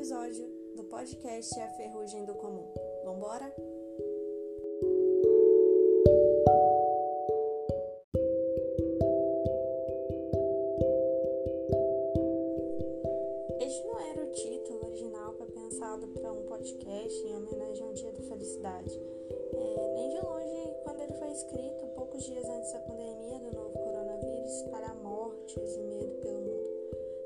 episódio do podcast A Ferrugem do Comum. Vambora? Este não era o título original para pensado para um podcast em homenagem ao Dia da Felicidade. É, nem de longe quando ele foi escrito, poucos dias antes da pandemia do novo coronavírus, para mortes e medo pelo mundo.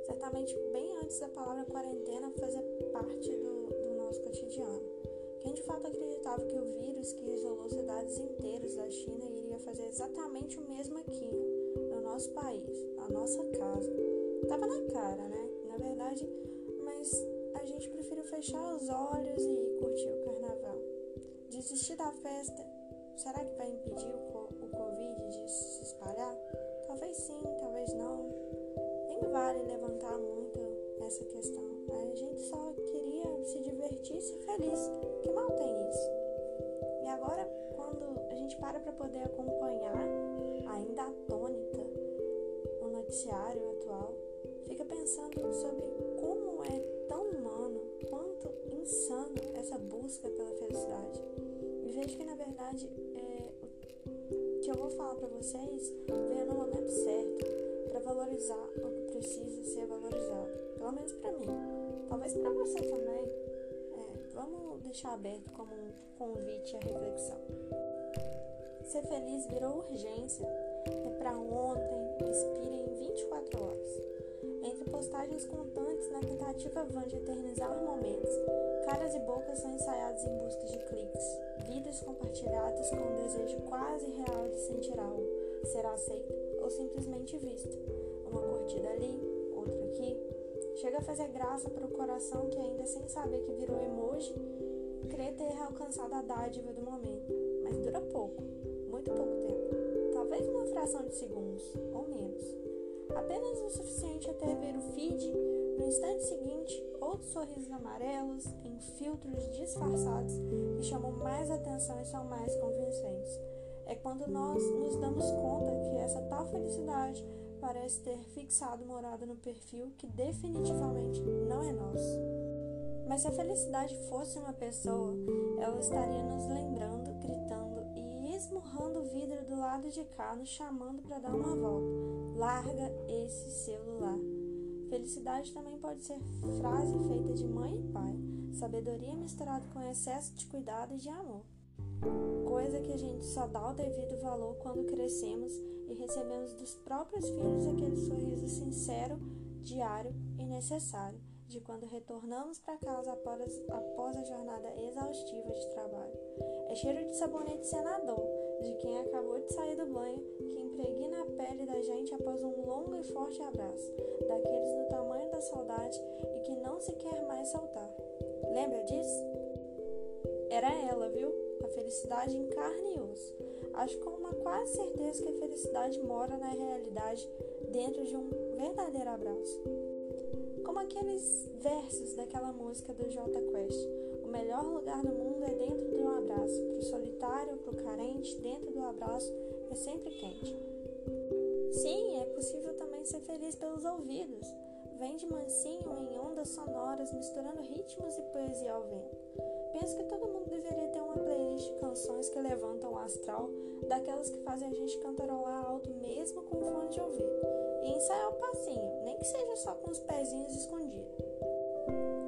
Certamente bem antes da palavra quarentena fazer parte do, do nosso cotidiano. Quem de fato acreditava que o vírus que isolou cidades inteiras da China iria fazer exatamente o mesmo aqui, no nosso país, na nossa casa? Tava na cara, né? Na verdade, mas a gente preferiu fechar os olhos e curtir o carnaval. Desistir da festa, será que vai impedir o, o Covid de se espalhar? Nem vale levantar muito essa questão. A gente só queria se divertir e ser feliz. Que mal tem isso? E agora, quando a gente para para poder acompanhar, ainda atônita, o noticiário atual, fica pensando sobre como é tão humano quanto insano essa busca pela felicidade. E vejo que na verdade é, o que eu vou falar para vocês veio no momento certo vamos deixar aberto como um convite à reflexão. Ser feliz virou urgência. É para ontem, inspira em 24 horas. Entre postagens constantes na tentativa vã de eternizar momentos, caras e bocas são ensaiados em busca de cliques, vidas compartilhadas com um desejo quase real de sentir algo, ser aceito ou simplesmente visto. Chega a fazer graça para o coração que ainda sem saber que virou emoji, crê ter alcançado a dádiva do momento, mas dura pouco, muito pouco tempo. Talvez uma fração de segundos, ou menos. Apenas o suficiente até ver o feed, no instante seguinte, outros sorrisos amarelos em filtros disfarçados que chamam mais atenção e são mais convincentes. É quando nós nos damos conta que essa tal felicidade parece ter fixado morada no perfil que definitivamente não é nosso. Mas se a felicidade fosse uma pessoa, ela estaria nos lembrando, gritando e esmurrando o vidro do lado de cá, nos chamando para dar uma volta. Larga esse celular. Felicidade também pode ser frase feita de mãe e pai, sabedoria misturada com excesso de cuidado e de amor. Coisa que a gente só dá o devido valor quando crescemos e recebemos dos próprios filhos aquele sorriso sincero, diário e necessário de quando retornamos para casa após, após a jornada exaustiva de trabalho. É cheiro de sabonete senador, de quem acabou de sair do banho, que impregna a pele da gente após um longo e forte abraço, daqueles do tamanho da saudade e que não se quer mais soltar. Lembra disso? Era ela, viu? A felicidade em carne e osso. Acho com uma quase certeza que a felicidade mora na realidade dentro de um verdadeiro abraço. Como aqueles versos daquela música do J Quest. O melhor lugar do mundo é dentro de um abraço. Pro solitário, pro carente, dentro do abraço é sempre quente. Sim, é possível também ser feliz pelos ouvidos. Vem de mansinho em ondas sonoras, misturando ritmos e poesia ao vento. Penso que todo mundo deveria ter uma playlist de canções que levantam o astral, daquelas que fazem a gente cantarolar alto mesmo com fone de ouvido. E ensaiar o passinho, nem que seja só com os pezinhos escondidos.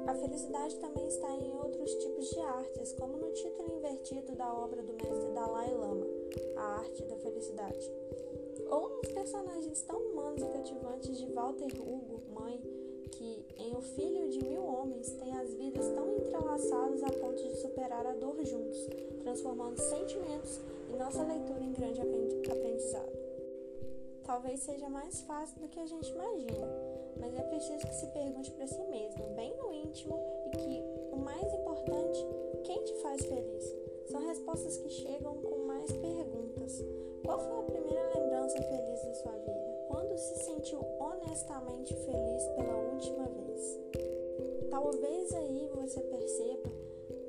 A felicidade também está em outros tipos de artes, como no título invertido da obra do mestre Dalai Lama, A Arte da Felicidade. Ou nos personagens tão humanos e cativantes de Walter Hugo, mãe, que, em O Filho de Mil Homens, tem as vidas tão entrelaçadas a ponto de superar a dor juntos, transformando sentimentos e nossa leitura em grande aprendizado. Talvez seja mais fácil do que a gente imagina, mas é preciso que se pergunte para si mesmo, bem no íntimo, e que o mais importante, quem te faz feliz? São respostas que Talvez aí você perceba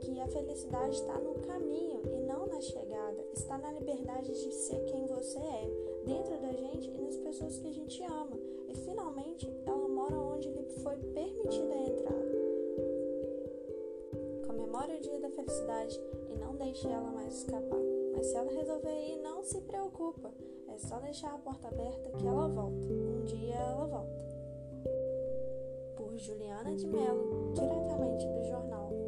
que a felicidade está no caminho e não na chegada, está na liberdade de ser quem você é, dentro da gente e nas pessoas que a gente ama. E finalmente ela mora onde lhe foi permitida a entrada. felicidade e não deixe ela mais escapar. Mas se ela resolver ir, não se preocupa. É só deixar a porta aberta que ela volta. Um dia ela volta. Juliana de Mello, diretamente do jornal.